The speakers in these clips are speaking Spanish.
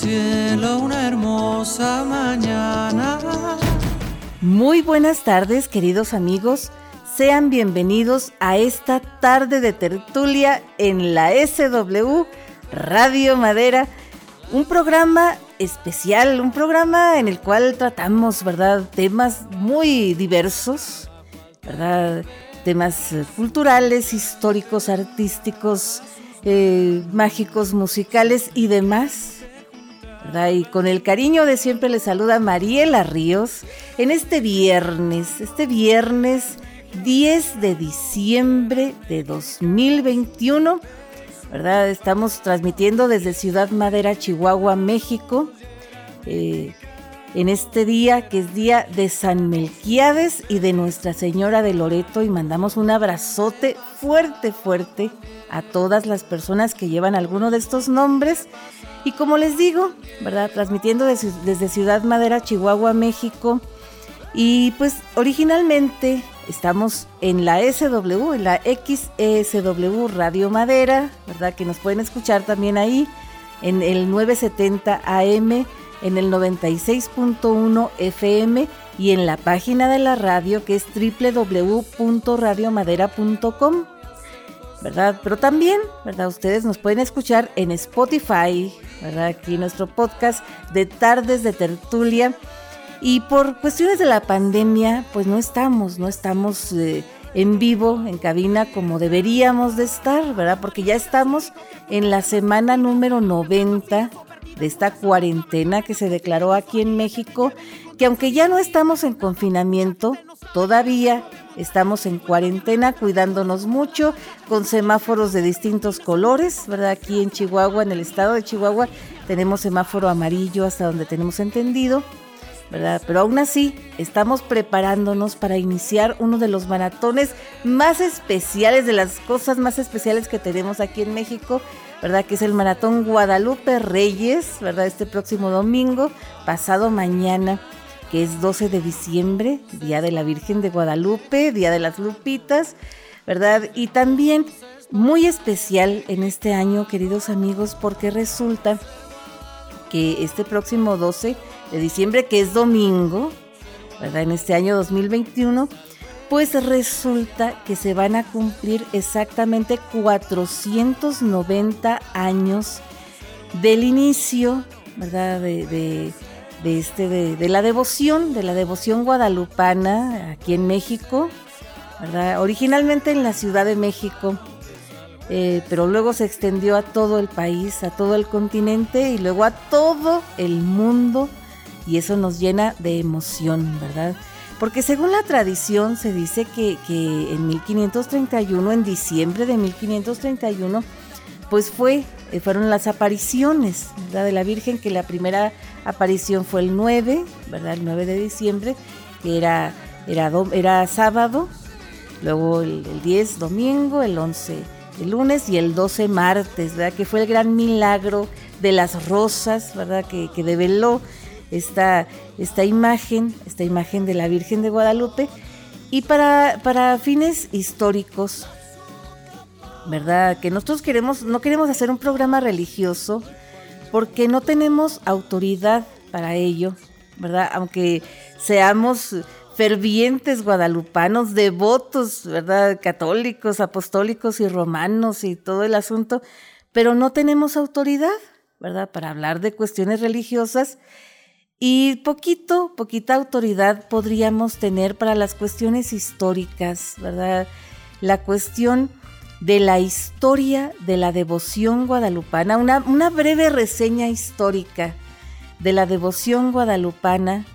cielo una hermosa mañana. Muy buenas tardes, queridos amigos. Sean bienvenidos a esta tarde de tertulia en la SW Radio Madera, un programa especial, un programa en el cual tratamos, ¿verdad?, temas muy diversos, ¿verdad? Temas eh, culturales, históricos, artísticos, eh, mágicos, musicales y demás. Y con el cariño de siempre le saluda Mariela Ríos en este viernes, este viernes 10 de diciembre de 2021 ¿verdad? Estamos transmitiendo desde Ciudad Madera, Chihuahua, México, eh, en este día que es día de San Melquiades y de Nuestra Señora de Loreto y mandamos un abrazote fuerte, fuerte a todas las personas que llevan alguno de estos nombres. Y como les digo, ¿verdad? Transmitiendo desde, Ciudad Madera, Chihuahua, México. Y pues originalmente Estamos en la SW, en la XESW Radio Madera, ¿verdad? Que nos pueden escuchar también ahí en el 970 AM, en el 96.1 FM y en la página de la radio que es www.radiomadera.com. ¿verdad? Pero también, ¿verdad? Ustedes nos pueden escuchar en Spotify, ¿verdad? Aquí nuestro podcast de Tardes de Tertulia y por cuestiones de la pandemia, pues no estamos, no estamos eh, en vivo, en cabina, como deberíamos de estar, ¿verdad? Porque ya estamos en la semana número 90 de esta cuarentena que se declaró aquí en México, que aunque ya no estamos en confinamiento, todavía estamos en cuarentena, cuidándonos mucho, con semáforos de distintos colores, ¿verdad? Aquí en Chihuahua, en el estado de Chihuahua, tenemos semáforo amarillo hasta donde tenemos entendido ¿verdad? Pero aún así, estamos preparándonos para iniciar uno de los maratones más especiales, de las cosas más especiales que tenemos aquí en México, ¿verdad? Que es el Maratón Guadalupe Reyes, ¿verdad? Este próximo domingo, pasado mañana, que es 12 de diciembre, Día de la Virgen de Guadalupe, Día de las Lupitas, ¿verdad? Y también muy especial en este año, queridos amigos, porque resulta que este próximo 12 de diciembre, que es domingo, ¿verdad? En este año 2021, pues resulta que se van a cumplir exactamente 490 años del inicio, ¿verdad? De, este, de, la devoción, de la devoción guadalupana aquí en México, ¿verdad? Originalmente en la Ciudad de México, eh, pero luego se extendió a todo el país, a todo el continente y luego a todo el mundo y eso nos llena de emoción, ¿verdad? Porque según la tradición se dice que, en 1531, en diciembre de 1531, pues fue, eh, fueron las apariciones de la Virgen, que la primera aparición fue el 9, ¿verdad? El 9 de diciembre, que era, era, era sábado, luego el, 10 domingo, el 11 el lunes y el 12 martes, ¿verdad? Que fue el gran milagro de las rosas, ¿verdad? Que, que develó esta, esta imagen, esta imagen de la Virgen de Guadalupe, y para, para fines históricos, ¿verdad? Que nosotros queremos, no queremos hacer un programa religioso porque no tenemos autoridad para ello, ¿verdad? Aunque seamos fervientes guadalupanos, devotos, ¿verdad? Católicos, apostólicos y romanos y todo el asunto, pero no tenemos autoridad, ¿verdad? Para hablar de cuestiones religiosas y poquito, poquita autoridad podríamos tener para las cuestiones históricas, ¿verdad? La cuestión de la historia de la devoción guadalupana, una, una breve reseña histórica de la devoción guadalupana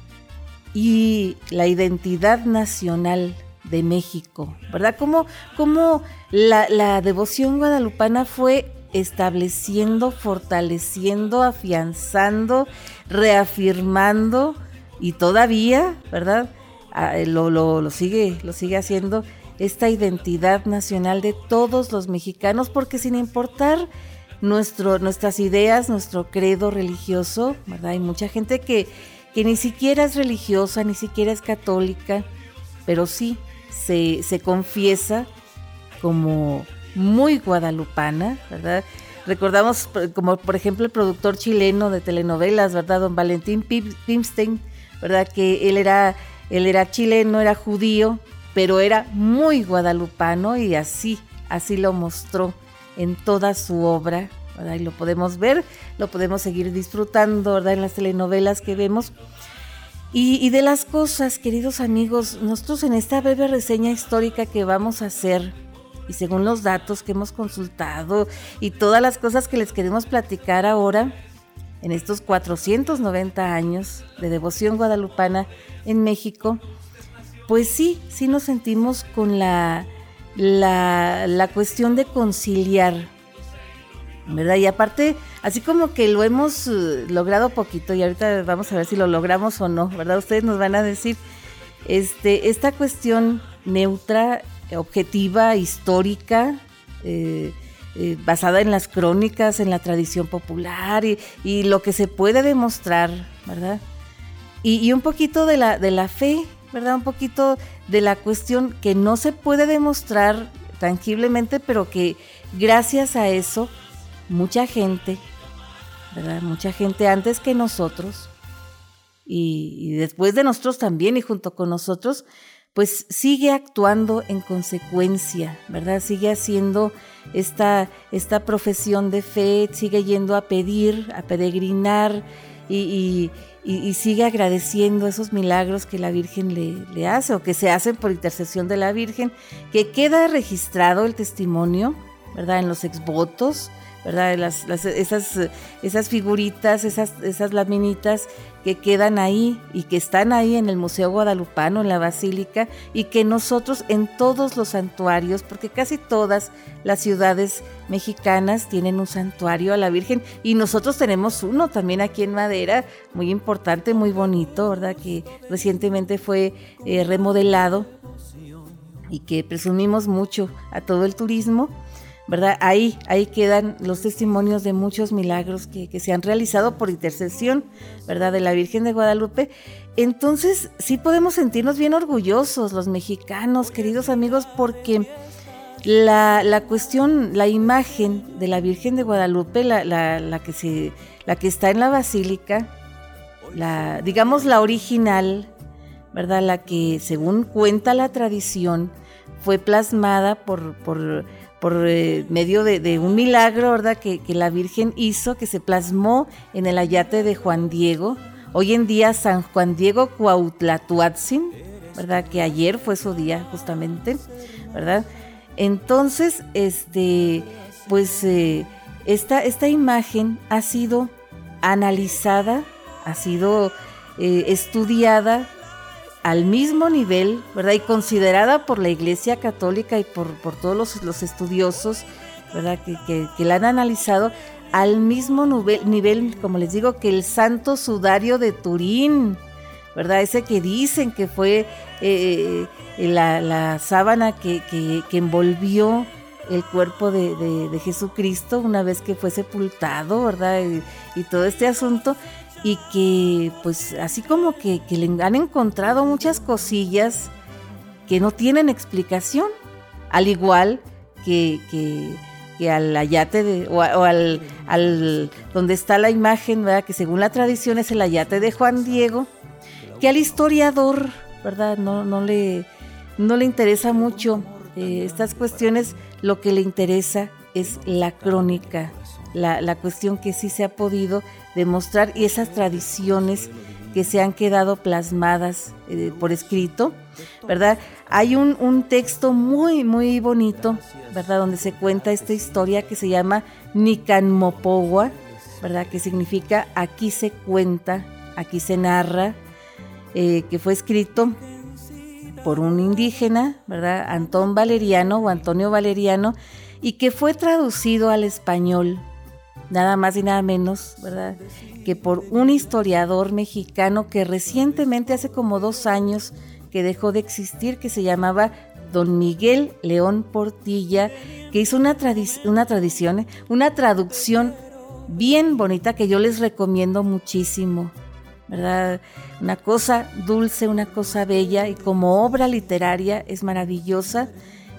y la identidad nacional de México, ¿verdad? Cómo, la, la devoción guadalupana fue estableciendo, fortaleciendo, afianzando, reafirmando y todavía, ¿verdad? Ah, eh, lo, lo, sigue, lo sigue haciendo esta identidad nacional de todos los mexicanos, porque sin importar nuestro, nuestras ideas, nuestro credo religioso, ¿verdad? Hay mucha gente que, que ni siquiera es religiosa, ni siquiera es católica, pero sí se, se confiesa como muy guadalupana, ¿verdad? recordamos como por ejemplo el productor chileno de telenovelas, ¿verdad? Don Valentín Pimstein, ¿verdad? Que él era, él era chileno, era judío, pero era muy guadalupano y así, así lo mostró en toda su obra. Y lo podemos ver, lo podemos seguir disfrutando. En las telenovelas que vemos. Y, y, de las cosas, queridos amigos, nosotros en esta breve reseña histórica que vamos a hacer, y según los datos que hemos consultado y todas las cosas que les queremos platicar ahora, en estos 490 años de devoción guadalupana en México, pues sí, sí nos sentimos con la, la, la cuestión de conciliar, ¿verdad? Y aparte, así como que lo hemos eh, logrado poquito, y ahorita vamos a ver si lo logramos o no, ¿verdad? Ustedes nos van a decir, este, esta cuestión neutra, objetiva, histórica, eh, eh, basada en las crónicas, en la tradición popular y, lo que se puede demostrar, ¿verdad? Y, y un poquito de la, de la fe, ¿verdad? Un poquito de la cuestión que no se puede demostrar tangiblemente, pero que gracias a eso mucha gente, ¿verdad? Mucha gente antes que nosotros y, después de nosotros también y junto con nosotros, pues sigue actuando en consecuencia, ¿verdad? Sigue haciendo esta, esta profesión de fe, sigue yendo a pedir, a peregrinar y, sigue agradeciendo esos milagros que la Virgen le, le, hace o que se hacen por intercesión de la Virgen, que queda registrado el testimonio, ¿verdad? En los exvotos, ¿verdad? Las, las, esas, esas figuritas, esas, esas laminitas que quedan ahí y que están ahí en el Museo Guadalupano, en la Basílica, y que nosotros en todos los santuarios, porque casi todas las ciudades mexicanas tienen un santuario a la Virgen, y nosotros tenemos uno también aquí en Madera, muy importante, muy bonito, ¿verdad? Que recientemente fue eh, remodelado y que presumimos mucho a todo el turismo ¿verdad? Ahí, ahí quedan los testimonios de muchos milagros que, que, se han realizado por intercesión, ¿verdad? De la Virgen de Guadalupe. Entonces, sí podemos sentirnos bien orgullosos los mexicanos, queridos amigos, porque la, la cuestión, la imagen de la Virgen de Guadalupe, la, la, la, que, se, la que está en la basílica, la, digamos la original, ¿verdad? La que, según cuenta la tradición, fue plasmada por... por por eh, medio de, un milagro, ¿verdad? Que, que, la Virgen hizo, que se plasmó en el ayate de Juan Diego. Hoy en día San Juan Diego Cuautlatuatzin, ¿verdad? Que ayer fue su día justamente, ¿verdad? Entonces, este, pues eh, esta, esta imagen ha sido analizada, ha sido eh, estudiada al mismo nivel, ¿verdad? Y considerada por la Iglesia Católica y por, por todos los, los, estudiosos, ¿verdad? Que, que, que, la han analizado al mismo nivel, nivel, como les digo, que el Santo Sudario de Turín, ¿verdad? Ese que dicen que fue eh, la, la, sábana que, que, envolvió el cuerpo de, de, de, Jesucristo una vez que fue sepultado, ¿verdad? Y todo este asunto y que pues así como que, que, le han encontrado muchas cosillas que no tienen explicación, al igual que, que, al ayate de, o, o al, al, donde está la imagen, ¿verdad? que según la tradición es el ayate de Juan Diego, que al historiador, ¿verdad? No, no, le, no le interesa mucho eh, estas cuestiones, lo que le interesa es la crónica, la, la cuestión que sí se ha podido demostrar y esas tradiciones que se han quedado plasmadas eh, por escrito, ¿verdad? Hay un, un, texto muy, muy bonito, ¿verdad? Donde se cuenta esta historia que se llama Nicanmopogua, ¿verdad? Que significa aquí se cuenta, aquí se narra, eh, que fue escrito por un indígena, ¿verdad? Antón Valeriano o Antonio Valeriano, y que fue traducido al español nada más y nada menos, ¿verdad? Que por un historiador mexicano que recientemente, hace como dos años, que dejó de existir, que se llamaba don Miguel León Portilla, que hizo una, una tradición, ¿eh? una traducción bien bonita que yo les recomiendo muchísimo, ¿verdad? Una cosa dulce, una cosa bella y como obra literaria es maravillosa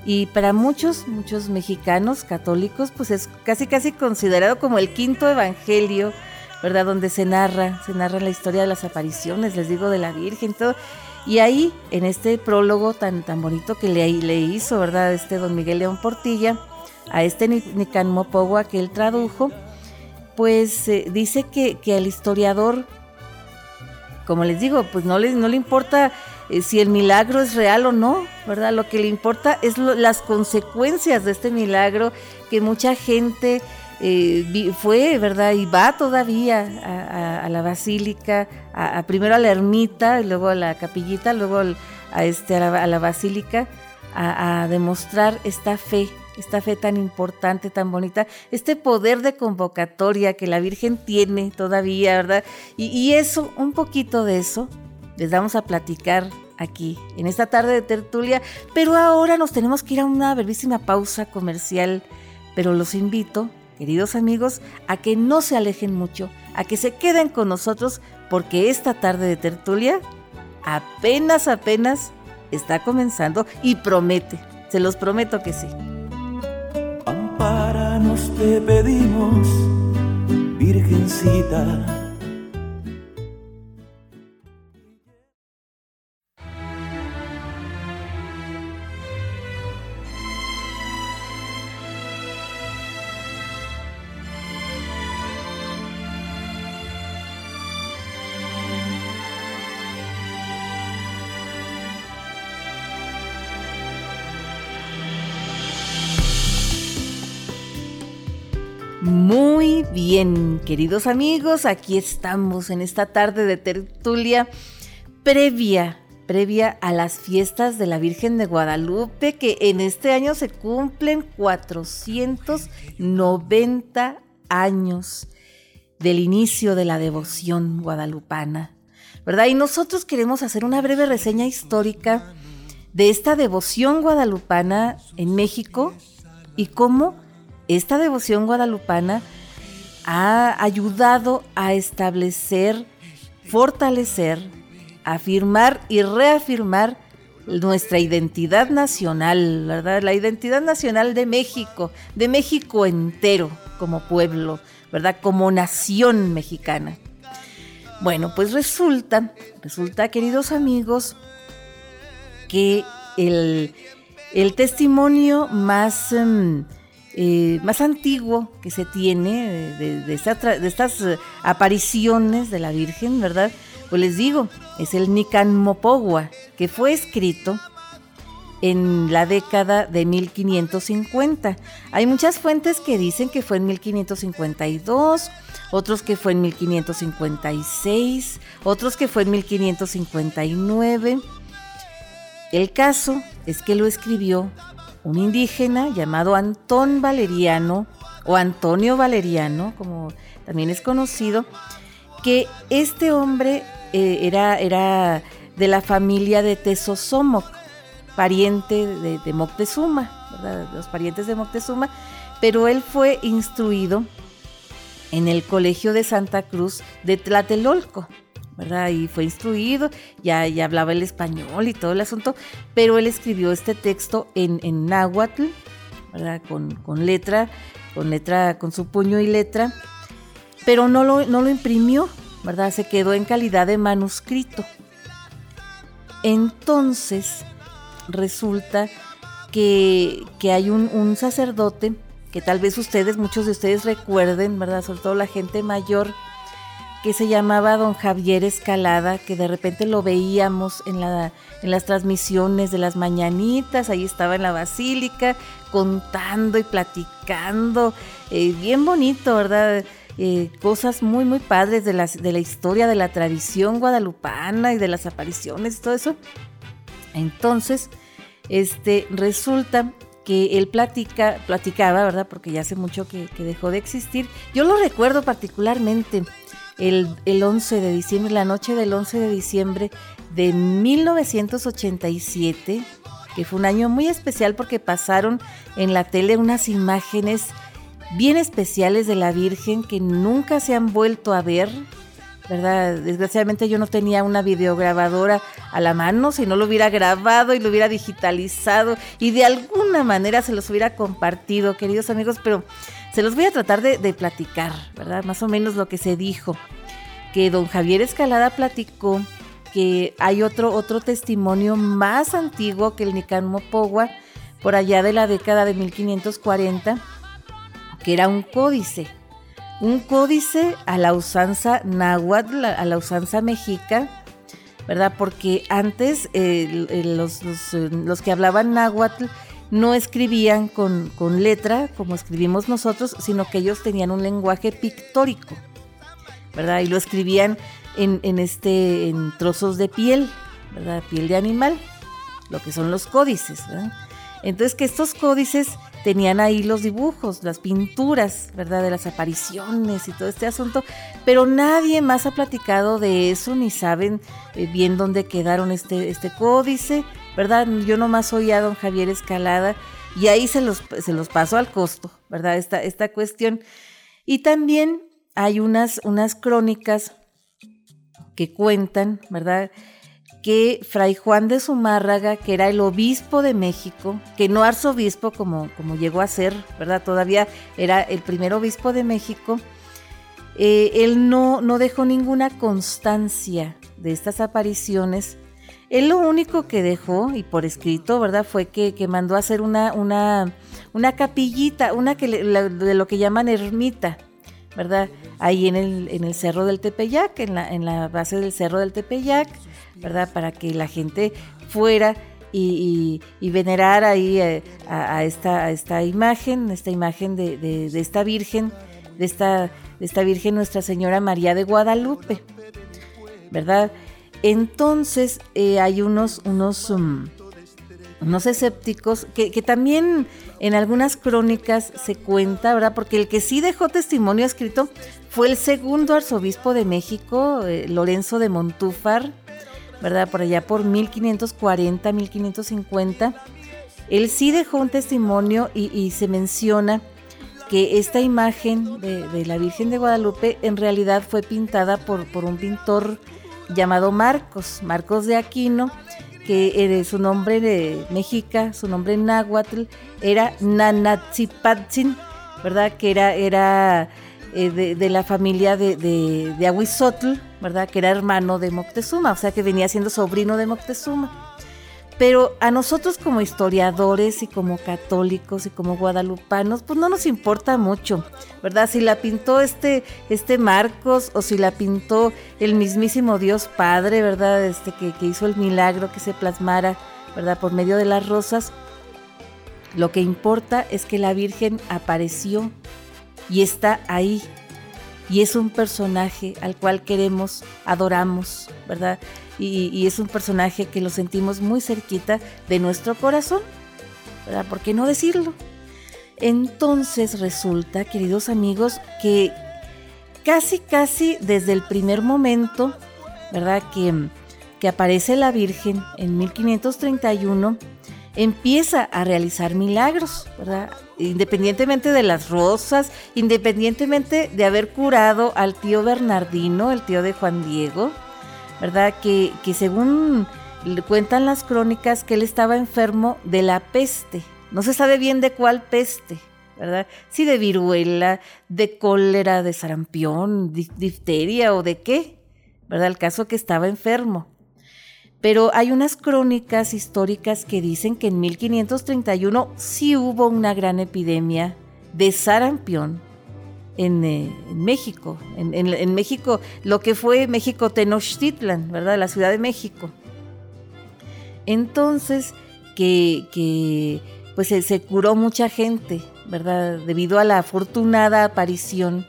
y para muchos, muchos mexicanos católicos, pues es casi casi considerado como el quinto evangelio, ¿verdad? Donde se narra, se narra la historia de las apariciones, les digo, de la Virgen, todo. Y ahí, en este prólogo tan, tan bonito que le, le hizo, ¿verdad? Este don Miguel León Portilla, a este Nican Mopogua que él tradujo, pues eh, dice que, que al historiador, como les digo, pues no le, no le importa eh, si el milagro es real o no, ¿verdad? Lo que le importa es las consecuencias de este milagro que mucha gente eh, fue, ¿verdad? Y va todavía a, la basílica, a, primero a la ermita, y luego a la capillita, luego a, este, a la basílica, a demostrar esta fe esta fe tan importante, tan bonita, este poder de convocatoria que la Virgen tiene todavía, ¿verdad? Y, eso, un poquito de eso, les vamos a platicar aquí, en esta tarde de tertulia, pero ahora nos tenemos que ir a una brevísima pausa comercial, pero los invito, queridos amigos, a que no se alejen mucho, a que se queden con nosotros, porque esta tarde de tertulia apenas, apenas está comenzando y promete, se los prometo que sí. Nos te pedimos, Virgencita Muy bien, queridos amigos, aquí estamos en esta tarde de tertulia previa, previa a las fiestas de la Virgen de Guadalupe, que en este año se cumplen 490 años del inicio de la devoción guadalupana, ¿verdad? Y nosotros queremos hacer una breve reseña histórica de esta devoción guadalupana en México y cómo esta devoción guadalupana ha ayudado a establecer, fortalecer, afirmar y reafirmar nuestra identidad nacional, ¿verdad? La identidad nacional de México, de México entero como pueblo, ¿verdad? Como nación mexicana. Bueno, pues resulta, resulta, queridos amigos, que el, testimonio más... Em, eh, más antiguo que se tiene de, estas eh, apariciones de la Virgen, ¿verdad? Pues les digo, es el Nican Mopogua, que fue escrito en la década de 1550. Hay muchas fuentes que dicen que fue en 1552, otros que fue en 1556, otros que fue en 1559. El caso es que lo escribió un indígena llamado Antón Valeriano, o Antonio Valeriano, como también es conocido, que este hombre eh, era, era de la familia de Tesosomoc, pariente de, Moctezuma, los parientes de Moctezuma, pero él fue instruido en el Colegio de Santa Cruz de Tlatelolco. ¿Verdad? Y fue instruido, ya, ya hablaba el español y todo el asunto, pero él escribió este texto en, en náhuatl, ¿verdad? Con, letra, con letra, con su puño y letra, pero no lo, no lo imprimió, ¿verdad? Se quedó en calidad de manuscrito. Entonces, resulta que, hay un, un sacerdote que tal vez ustedes, muchos de ustedes recuerden, ¿verdad? Sobre todo la gente mayor, que se llamaba don Javier Escalada, que de repente lo veíamos en, la, en las transmisiones de las mañanitas, ahí estaba en la basílica contando y platicando, eh, bien bonito, ¿verdad? Eh, cosas muy, muy padres de, las, de la historia, de la tradición guadalupana y de las apariciones y todo eso. Entonces, este, resulta que él platica, platicaba, ¿verdad? Porque ya hace mucho que dejó de existir. Yo lo recuerdo particularmente el, 11 de diciembre, la noche del 11 de diciembre de 1987, que fue un año muy especial porque pasaron en la tele unas imágenes bien especiales de la Virgen que nunca se han vuelto a ver, ¿verdad? Desgraciadamente yo no tenía una videograbadora a la mano, si no lo hubiera grabado y lo hubiera digitalizado y de alguna manera se los hubiera compartido, queridos amigos, pero se los voy a tratar de, platicar, ¿verdad? Más o menos lo que se dijo, que don Javier Escalada platicó que hay otro, otro testimonio más antiguo que el Nican Mopogua, por allá de la década de 1540, que era un códice un códice a la usanza náhuatl, a la usanza mexica, ¿verdad? Porque antes los, los, que hablaban náhuatl no escribían con, con, letra como escribimos nosotros, sino que ellos tenían un lenguaje pictórico, ¿verdad? Y lo escribían en, en, este, en trozos de piel, ¿verdad? Piel de animal, lo que son los códices, ¿verdad? Entonces que estos códices tenían ahí los dibujos, las pinturas, ¿verdad? De las apariciones y todo este asunto, pero nadie más ha platicado de eso, ni saben eh, bien dónde quedaron este, este códice, ¿verdad? Yo nomás oí a don Javier Escalada y ahí se los, se los paso al costo, ¿verdad? Esta, esta cuestión. Y también hay unas, unas crónicas que cuentan, ¿verdad? que Fray Juan de Zumárraga, que era el obispo de México, que no arzobispo como, como llegó a ser, ¿verdad? Todavía era el primer obispo de México, eh, él no, no dejó ninguna constancia de estas apariciones. Él lo único que dejó, y por escrito, ¿verdad? Fue que, mandó a hacer una, una, una capillita, una que de lo que llaman ermita, ¿verdad? Ahí en el, en el cerro del Tepeyac, en la, en la base del cerro del Tepeyac, ¿verdad? Para que la gente fuera y, venerara ahí eh, a, esta, esta imagen, esta imagen de, esta Virgen, de esta, esta Virgen Nuestra Señora María de Guadalupe, ¿verdad? Entonces eh, hay unos, unos, um, unos escépticos que, también en algunas crónicas se cuenta, ¿verdad? Porque el que sí dejó testimonio escrito fue el segundo arzobispo de México, eh, Lorenzo de Montúfar, ¿verdad? Por allá por 1540, 1550. Él sí dejó un testimonio y, se menciona que esta imagen de, la Virgen de Guadalupe en realidad fue pintada por, por un pintor llamado Marcos, Marcos de Aquino, que su nombre de México, su nombre náhuatl era Nanatzipatzin, ¿verdad? Que era, era eh, de, la familia de, de, de Ahuizotl, ¿verdad? Que era hermano de Moctezuma, o sea que venía siendo sobrino de Moctezuma. Pero a nosotros como historiadores y como católicos y como guadalupanos, pues no nos importa mucho, ¿verdad? Si la pintó este, este Marcos o si la pintó el mismísimo Dios Padre, ¿verdad? Este que, que hizo el milagro que se plasmara, ¿verdad? Por medio de las rosas. Lo que importa es que la Virgen apareció y está ahí. Y es un personaje al cual queremos, adoramos, ¿verdad? Y, es un personaje que lo sentimos muy cerquita de nuestro corazón, ¿verdad? ¿Por qué no decirlo? Entonces resulta, queridos amigos, que casi, casi desde el primer momento, ¿verdad? Que, que aparece la Virgen en 1531, empieza a realizar milagros, ¿verdad? Independientemente de las rosas, independientemente de haber curado al tío Bernardino, el tío de Juan Diego, ¿verdad? Que, que según cuentan las crónicas que él estaba enfermo de la peste. No se sabe bien de cuál peste, ¿verdad? Si de viruela, de cólera, de sarampión, difteria o de qué, ¿verdad? El caso que estaba enfermo. Pero hay unas crónicas históricas que dicen que en 1531 sí hubo una gran epidemia de sarampión en, eh, México. En, México, lo que fue México Tenochtitlan, ¿verdad? La Ciudad de México. Entonces, que, pues se, curó mucha gente, ¿verdad? Debido a la afortunada aparición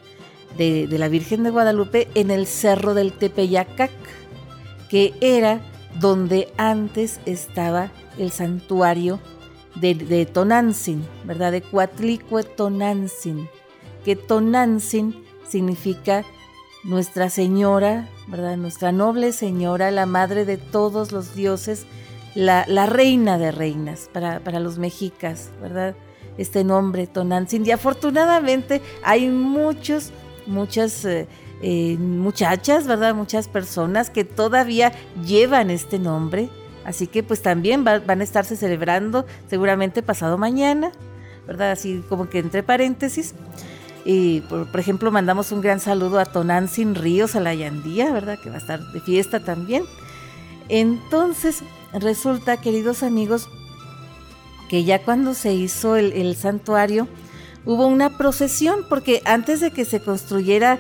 de, de la Virgen de Guadalupe en el cerro del Tepeyacac, que era donde antes estaba el santuario de, Tonantzin, ¿verdad? De Cuatlicue Tonantzin, que Tonantzin significa Nuestra Señora, ¿verdad? Nuestra noble Señora, la madre de todos los dioses, la, reina de reinas para, para, los mexicas, ¿verdad? Este nombre, Tonantzin. Y afortunadamente hay muchos, muchas... Eh, eh, muchachas, ¿verdad? Muchas personas que todavía llevan este nombre. Así que pues también van a estarse celebrando seguramente pasado mañana, ¿verdad? Así como que entre paréntesis. Y por, ejemplo, mandamos un gran saludo a Tonantzin Ríos, a la Yandía, ¿verdad? Que va a estar de fiesta también. Entonces, resulta, queridos amigos, que ya cuando se hizo el, santuario, hubo una procesión, porque antes de que se construyera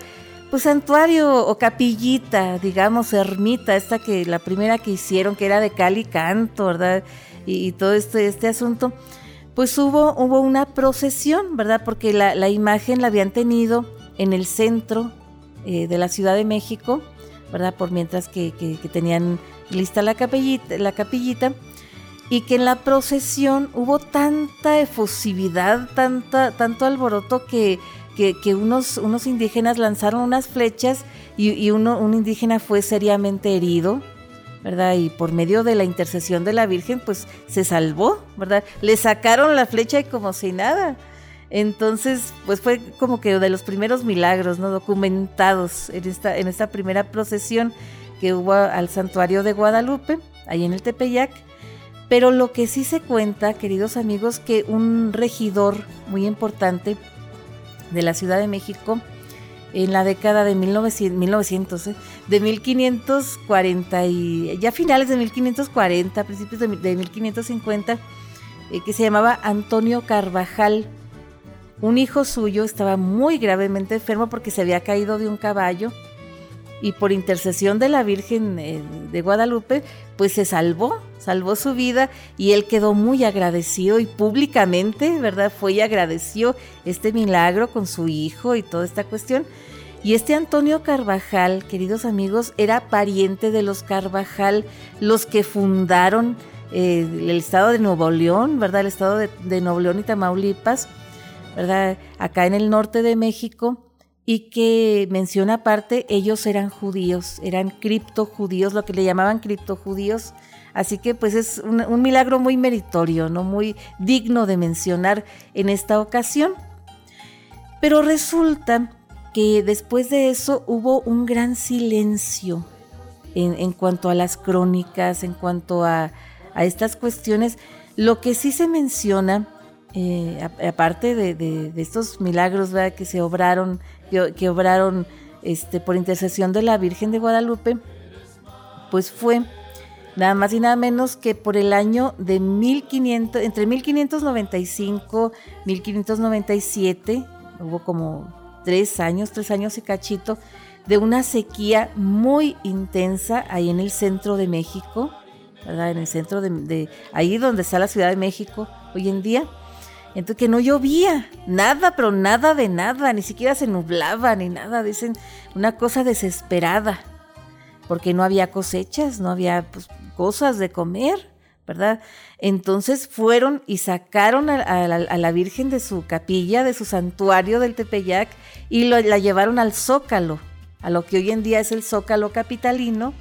pues santuario o capillita, digamos, ermita, esta que la primera que hicieron, que era de cal y canto, ¿verdad? Y, todo este, este asunto, pues hubo, hubo una procesión, ¿verdad? Porque la, imagen la habían tenido en el centro eh, de la Ciudad de México, ¿verdad? Por mientras que, tenían lista la capillita, la capillita, y que en la procesión hubo tanta efusividad, tanta, tanto alboroto que, que, unos, unos indígenas lanzaron unas flechas y, y uno, un indígena fue seriamente herido, ¿verdad? Y por medio de la intercesión de la Virgen, pues se salvó, ¿verdad? Le sacaron la flecha y como si nada. Entonces, pues fue como que de los primeros milagros, ¿no? Documentados en esta, en esta primera procesión que hubo al santuario de Guadalupe, ahí en el Tepeyac. Pero lo que sí se cuenta, queridos amigos, que un regidor muy importante de la Ciudad de México, en la década de 1900, ¿eh? de 1540 y ya finales de 1540, principios de, 1550, eh, que se llamaba Antonio Carvajal. Un hijo suyo estaba muy gravemente enfermo porque se había caído de un caballo y por intercesión de la Virgen eh, de Guadalupe, pues se salvó, salvó su vida y él quedó muy agradecido y públicamente, ¿verdad? Fue y agradeció este milagro con su hijo y toda esta cuestión. Y este Antonio Carvajal, queridos amigos, era pariente de los Carvajal, los que fundaron eh, el estado de Nuevo León, ¿verdad? El estado de, de Nuevo León y Tamaulipas, ¿verdad? Acá en el norte de México y que menciona aparte, ellos eran judíos, eran criptojudíos, lo que le llamaban criptojudíos. Así que pues es un, milagro muy meritorio, ¿no? muy digno de mencionar en esta ocasión. Pero resulta que después de eso hubo un gran silencio en, cuanto a las crónicas, en cuanto a, estas cuestiones. Lo que sí se menciona, eh, aparte de, estos milagros que se obraron que, obraron este, por intercesión de la Virgen de Guadalupe, pues fue nada más y nada menos que por el año de 1500, entre 1595 1597, hubo como tres años, tres años y cachito, de una sequía muy intensa ahí en el centro de México, ¿verdad? En el centro de, de ahí donde está la Ciudad de México hoy en día. Entonces que no llovía, nada, pero nada de nada, ni siquiera se nublaba ni nada, dicen una cosa desesperada, porque no había cosechas, no había pues, cosas de comer, ¿verdad? Entonces fueron y sacaron a, la, Virgen de su capilla, de su santuario del Tepeyac, y la llevaron al Zócalo, a lo que hoy en día es el Zócalo capitalino,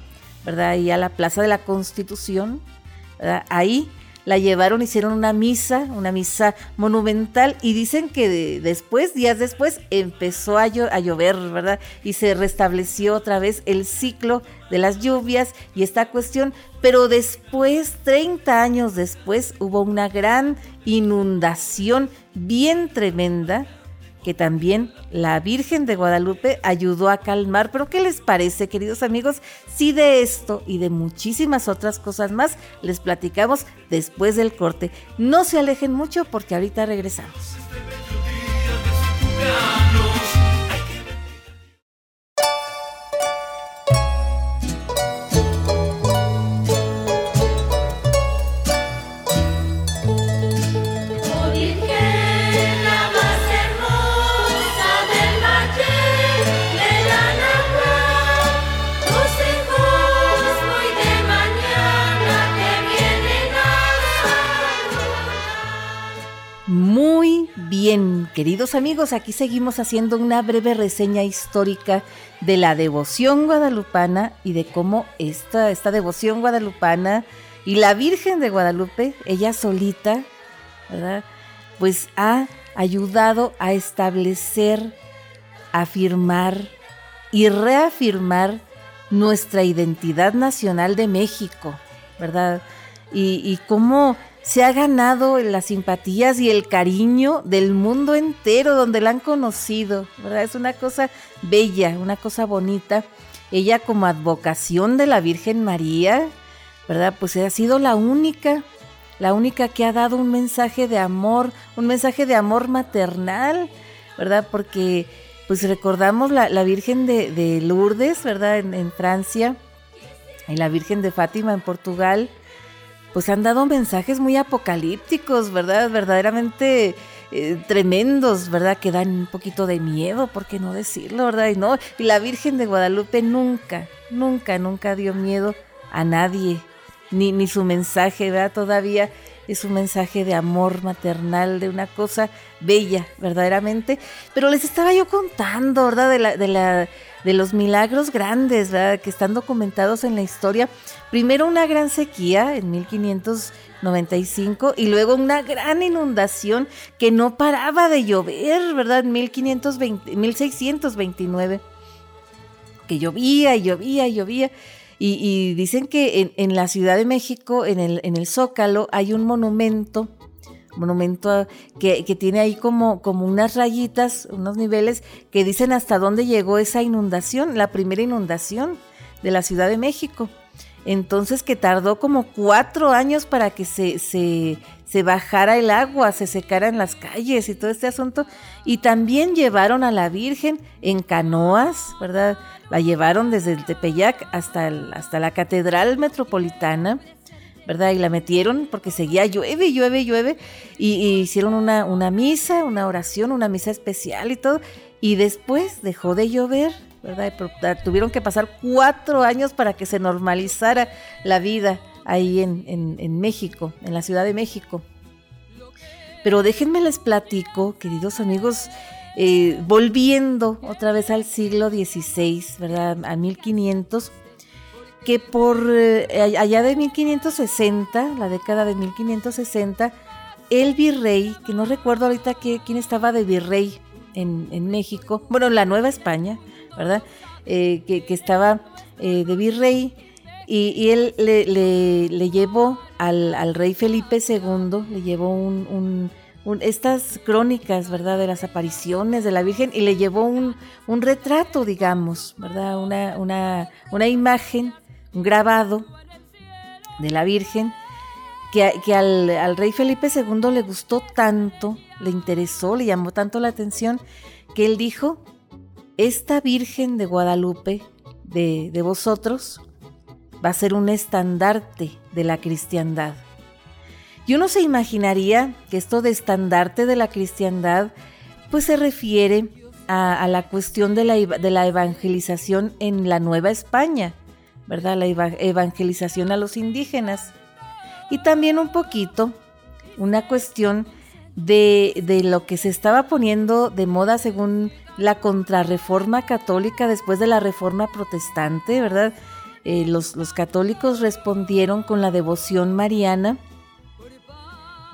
¿verdad? Y a la Plaza de la Constitución, ¿verdad? Ahí la llevaron, hicieron una misa, una misa monumental y dicen que después, días después, empezó a, llover, ¿verdad? Y se restableció otra vez el ciclo de las lluvias y esta cuestión, pero después, 30 años después, hubo una gran inundación bien tremenda que también la Virgen de Guadalupe ayudó a calmar. Pero ¿qué les parece, queridos amigos? Si de esto y de muchísimas otras cosas más les platicamos después del corte. No se alejen mucho porque ahorita regresamos. Queridos amigos, aquí seguimos haciendo una breve reseña histórica de la devoción guadalupana y de cómo esta, esta devoción guadalupana y la Virgen de Guadalupe, ella solita, ¿verdad? Pues ha ayudado a establecer, afirmar y reafirmar nuestra identidad nacional de México, ¿verdad? Y cómo se ha ganado las simpatías y el cariño del mundo entero donde la han conocido, ¿verdad? Es una cosa bella, una cosa bonita. Ella como advocación de la Virgen María, ¿verdad? Pues ha sido la única, la única que ha dado un mensaje de amor, un mensaje de amor maternal, ¿verdad? Porque pues recordamos la, Virgen de, Lourdes, ¿verdad? En, en Francia, y la Virgen de Fátima en Portugal, pues han dado mensajes muy apocalípticos, ¿verdad? Verdaderamente eh, tremendos, ¿verdad? Que dan un poquito de miedo, ¿por qué no decirlo, verdad? Y no, y la Virgen de Guadalupe nunca, nunca, nunca dio miedo a nadie, ni, ni su mensaje, ¿verdad? Todavía es un mensaje de amor maternal, de una cosa bella, verdaderamente. Pero les estaba yo contando, ¿verdad? De la, de la, de los milagros grandes, ¿verdad? Que están documentados en la historia. Primero una gran sequía en 1595 y luego una gran inundación que no paraba de llover, ¿verdad? En 1520, 1629. Que llovía y llovía y llovía. Y, dicen que en, la Ciudad de México, en el, en el Zócalo, hay un monumento, monumento que, tiene ahí como, como unas rayitas, unos niveles que dicen hasta dónde llegó esa inundación, la primera inundación de la Ciudad de México. Entonces que tardó como cuatro años para que se, se, se bajara el agua, se secaran las calles y todo este asunto. Y también llevaron a la Virgen en canoas, ¿verdad? La llevaron desde el Tepeyac hasta, hasta la Catedral Metropolitana, ¿verdad? Y la metieron porque seguía llueve, llueve, llueve. Y, hicieron una, una misa, una oración, una misa especial y todo. Y después dejó de llover, ¿verdad? Tuvieron que pasar cuatro años para que se normalizara la vida ahí en, en, México, en la Ciudad de México. Pero déjenme les platico, queridos amigos, eh, volviendo otra vez al siglo XVI, ¿verdad? A 1500, que por eh, allá de 1560, la década de 1560, el virrey, que no recuerdo ahorita quién estaba de virrey en, México, bueno, la Nueva España, ¿verdad? Eh, que, estaba de virrey, y, él le, llevó al, rey Felipe II, le llevó un estas crónicas, ¿verdad? De las apariciones de la Virgen y le llevó un, retrato, digamos, ¿verdad? Una, una, una, imagen, un grabado de la Virgen que, al, rey Felipe II le gustó tanto, le interesó, le llamó tanto la atención, que él dijo, esta Virgen de Guadalupe, de, vosotros, va a ser un estandarte de la cristiandad. Y uno se imaginaría que esto de estandarte de la cristiandad, pues se refiere a, la cuestión de la, evangelización en la Nueva España, ¿verdad? La evangelización a los indígenas. Y también un poquito una cuestión de, de, lo que se estaba poniendo de moda según la contrarreforma católica después de la reforma protestante, ¿verdad? Eh, los, los católicos respondieron con la devoción mariana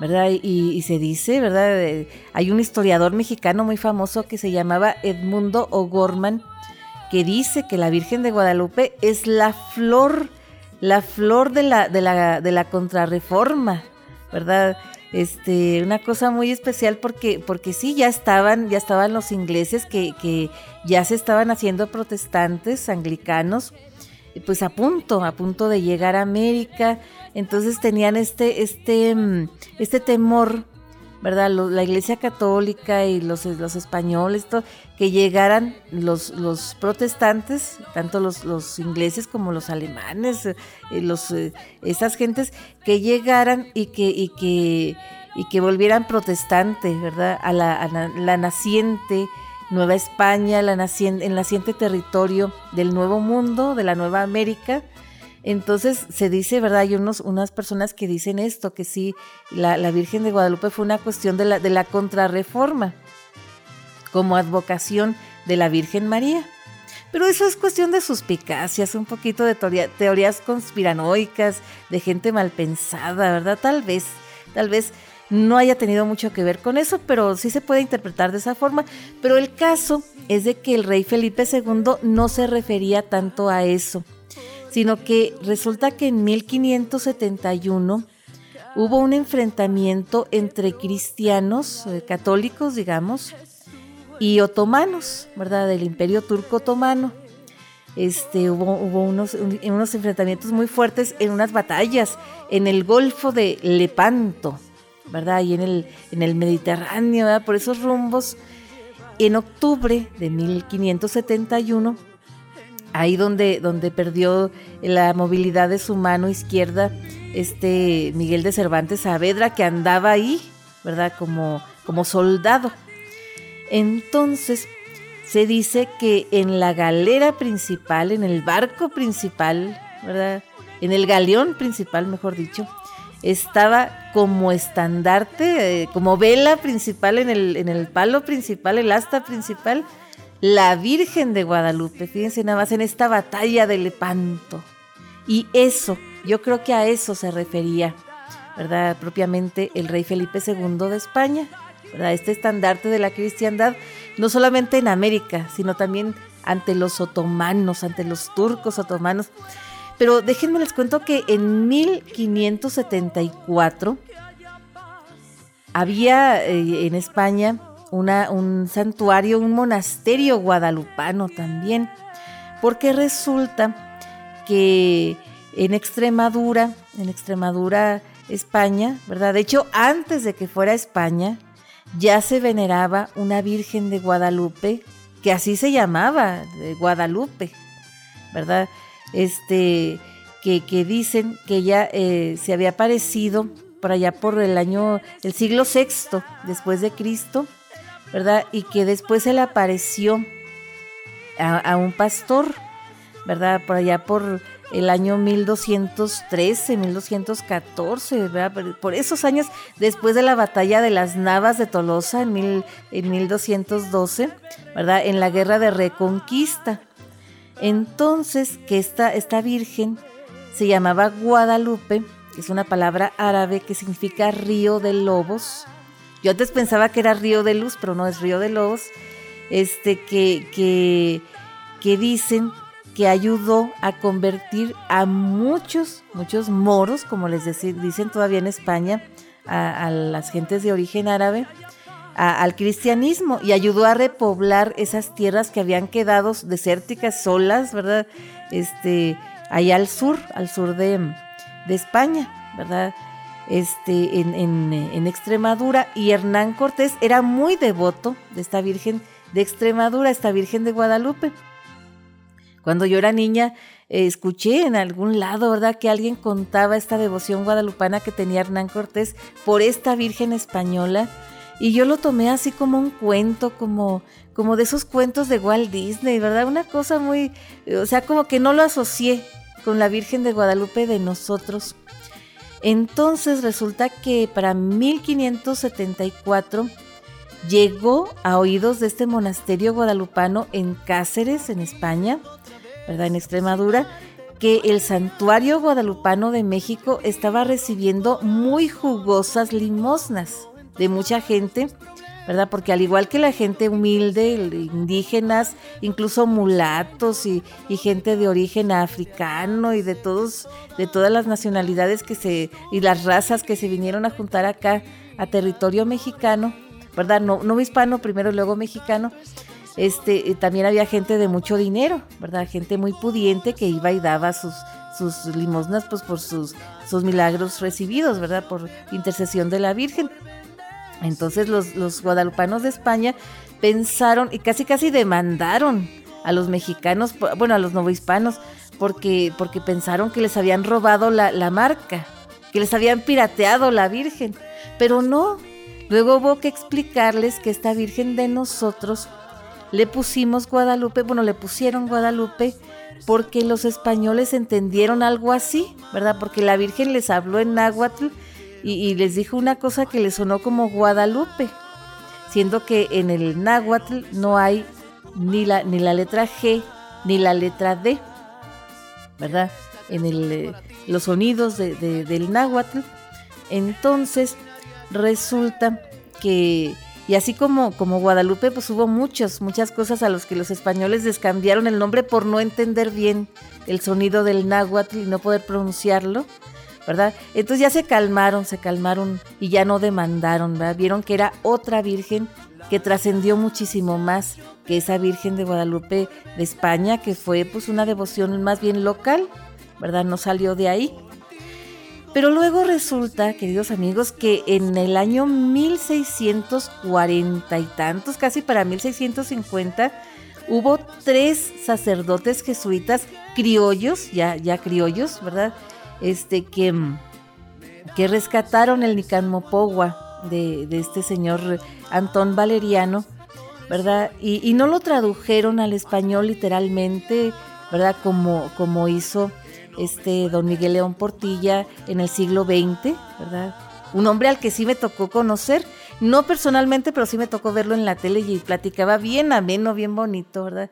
¿verdad? Y, se dice, ¿verdad? hay un historiador mexicano muy famoso que se llamaba Edmundo O'Gorman, que dice que la Virgen de Guadalupe es la flor, la flor de la, de la, de la contrarreforma, ¿verdad? Este, una cosa muy especial porque, porque sí, ya estaban, ya estaban los ingleses que, que ya se estaban haciendo protestantes, anglicanos, pues a punto, a punto de llegar a América. Entonces tenían este, este, mm, este temor, ¿verdad? La Iglesia Católica y los, los españoles, que llegaran los, los protestantes, tanto los, los ingleses como los alemanes, eh, los, eh, esas gentes, que llegaran y que, y que, y que volvieran protestantes, ¿verdad? A la, la naciente Nueva España, la naciente, el naciente territorio del Nuevo Mundo, de la Nueva América. Entonces se dice, ¿verdad? Hay unos, unas personas que dicen esto, que sí, la, Virgen de Guadalupe fue una cuestión de la, de la contrarreforma, como advocación de la Virgen María. Pero eso es cuestión de suspicacias, un poquito de teorías conspiranoicas, de gente mal pensada, ¿verdad? Tal vez, tal vez no haya tenido mucho que ver con eso, pero sí se puede interpretar de esa forma. Pero el caso es de que el rey Felipe II no se refería tanto a eso, sino que resulta que en 1571 hubo un enfrentamiento entre cristianos, eh, católicos, digamos, y otomanos, ¿verdad? Del imperio turco otomano. Este, hubo, hubo unos, unos enfrentamientos muy fuertes en unas batallas en el Golfo de Lepanto, ¿verdad? Y en el, en el Mediterráneo, ¿verdad? Por esos rumbos. En octubre de 1571, ahí donde, donde perdió la movilidad de su mano izquierda, este Miguel de Cervantes Saavedra, que andaba ahí, ¿verdad? Como, como soldado. Entonces, se dice que en la galera principal, en el barco principal, ¿verdad? En el galeón principal, mejor dicho, estaba como estandarte, eh, como vela principal en el, en el palo principal, el asta principal, la Virgen de Guadalupe. Fíjense nada más en esta batalla de Lepanto. Y eso, yo creo que a eso se refería, ¿verdad? Propiamente el rey Felipe II de España, ¿verdad? Este estandarte de la cristiandad, no solamente en América, sino también ante los otomanos, ante los turcos otomanos. Pero déjenme les cuento que en 1574 había eh, en España un santuario, un monasterio guadalupano también, porque resulta que en Extremadura, en Extremadura, España, ¿verdad? De hecho, antes de que fuera España, ya se veneraba una Virgen de Guadalupe, que así se llamaba, de Guadalupe, ¿verdad? este, que, dicen que ella eh, se había aparecido por allá por el año, el siglo VI después de Cristo, ¿verdad? Y que después se le apareció a, un pastor, ¿verdad? Por allá por el año 1213, 1214, ¿verdad? Por esos años después de la batalla de las Navas de Tolosa en, mil, en 1212, ¿verdad? En la guerra de reconquista. Entonces, que esta, esta virgen se llamaba Guadalupe, que es una palabra árabe que significa río de lobos. Yo antes pensaba que era río de luz, pero no es río de lobos. Este, que, que, que dicen que ayudó a convertir a muchos, muchos moros, como les dicen todavía en España, a, las gentes de origen árabe, al cristianismo y ayudó a repoblar esas tierras que habían quedado desérticas, solas, ¿verdad? Este, allá al sur, al sur de, España, ¿verdad? Este, en, Extremadura. Y Hernán Cortés era muy devoto de esta Virgen de Extremadura, esta Virgen de Guadalupe. Cuando yo era niña, eh, escuché en algún lado, ¿verdad?, que alguien contaba esta devoción guadalupana que tenía Hernán Cortés por esta Virgen española y yo lo tomé así como un cuento, como, como de esos cuentos de Walt Disney, ¿verdad? Una cosa muy, o sea, como que no lo asocié con la Virgen de Guadalupe de nosotros. Entonces resulta que para 1574 llegó a oídos de este monasterio guadalupano en Cáceres, en España, ¿verdad? En Extremadura, que el santuario guadalupano de México estaba recibiendo muy jugosas limosnas de mucha gente, ¿verdad? Porque al igual que la gente humilde, indígenas, incluso mulatos y, gente de origen africano y de todos, de todas las nacionalidades que se, y las razas que se vinieron a juntar acá a territorio mexicano, ¿verdad? No, no hispano primero luego mexicano. Este, también había gente de mucho dinero, ¿verdad? Gente muy pudiente que iba y daba sus, sus limosnas pues por sus, sus milagros recibidos, ¿verdad? Por intercesión de la Virgen. Entonces los, guadalupanos de España pensaron y casi casi demandaron a los mexicanos, bueno, a los novohispanos, porque, porque pensaron que les habían robado la, la marca, que les habían pirateado la Virgen. Pero no, luego hubo que explicarles que esta Virgen de nosotros le pusimos Guadalupe, bueno, le pusieron Guadalupe porque los españoles entendieron algo así, ¿verdad? Porque la Virgen les habló en náhuatl y, les dijo una cosa que les sonó como Guadalupe, siendo que en el náhuatl no hay ni la, ni la letra G ni la letra D, ¿verdad? En el, eh, los sonidos del náhuatl. Entonces, resulta que y así como, como Guadalupe, pues hubo muchos, muchas cosas a los que los españoles les cambiaron el nombre por no entender bien el sonido del náhuatl y no poder pronunciarlo, ¿verdad? Entonces ya se calmaron, se calmaron y ya no demandaron, ¿verdad? Vieron que era otra virgen que trascendió muchísimo más que esa Virgen de Guadalupe de España, que fue pues una devoción más bien local, ¿verdad? No salió de ahí. Pero luego resulta, queridos amigos, que en el año 1640 y tantos, casi para 1650, hubo tres sacerdotes jesuitas criollos, ya, ya criollos, ¿verdad? Este, que, que rescataron el Nicanmopogua de, de este señor Antón Valeriano, ¿verdad? Y, y, no lo tradujeron al español literalmente, ¿verdad? Como, como hizo este don Miguel León Portilla en el siglo XX, ¿verdad? Un hombre al que sí me tocó conocer, no personalmente, pero sí me tocó verlo en la tele y platicaba bien ameno, bien bonito, ¿verdad?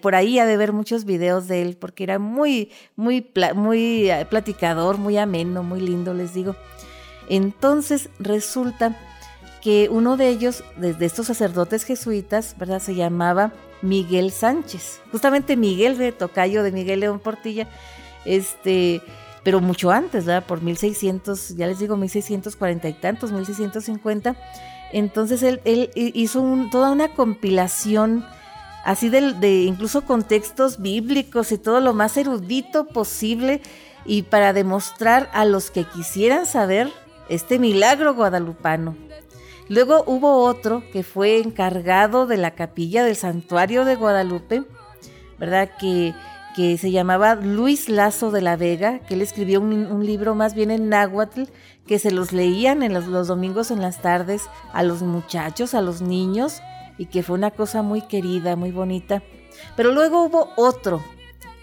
Por ahí ha de ver muchos videos de él, porque era muy, muy, muy eh, platicador, muy ameno, muy lindo, les digo. Entonces resulta que uno de ellos, de, estos sacerdotes jesuitas, ¿verdad? Se llamaba Miguel Sánchez. Justamente Miguel de Tocayo de Miguel León Portilla este, pero mucho antes, ¿verdad? Por 1600, ya les digo, 1640 y tantos, 1650. Entonces él, él hizo toda una compilación así de, de, incluso con textos bíblicos y todo lo más erudito posible y para demostrar a los que quisieran saber este milagro guadalupano. Luego hubo otro que fue encargado de la capilla del santuario de Guadalupe, ¿verdad? Que que se llamaba Luis Lazo de la Vega, que él escribió un, libro más bien en náhuatl, que se los leían en los, domingos en las tardes a los muchachos, a los niños, y que fue una cosa muy querida, muy bonita. Pero luego hubo otro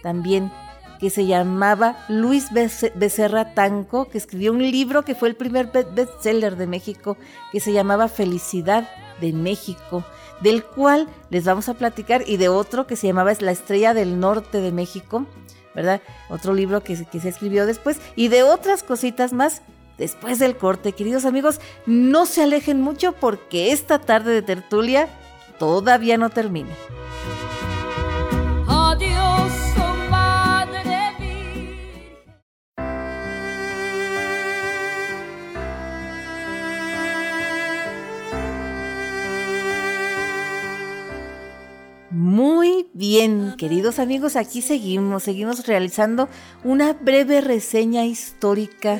también que se llamaba Luis Becerra Tanco, que escribió un libro que fue el primer bestseller de México, que se llamaba Felicidad de México del cual les vamos a platicar, y de otro que se llamaba La Estrella del Norte de México, ¿verdad? Otro libro que, que se escribió después, y de otras cositas más después del corte. Queridos amigos, no se alejen mucho porque esta tarde de tertulia todavía no termina. Muy bien, queridos amigos, aquí seguimos, seguimos realizando una breve reseña histórica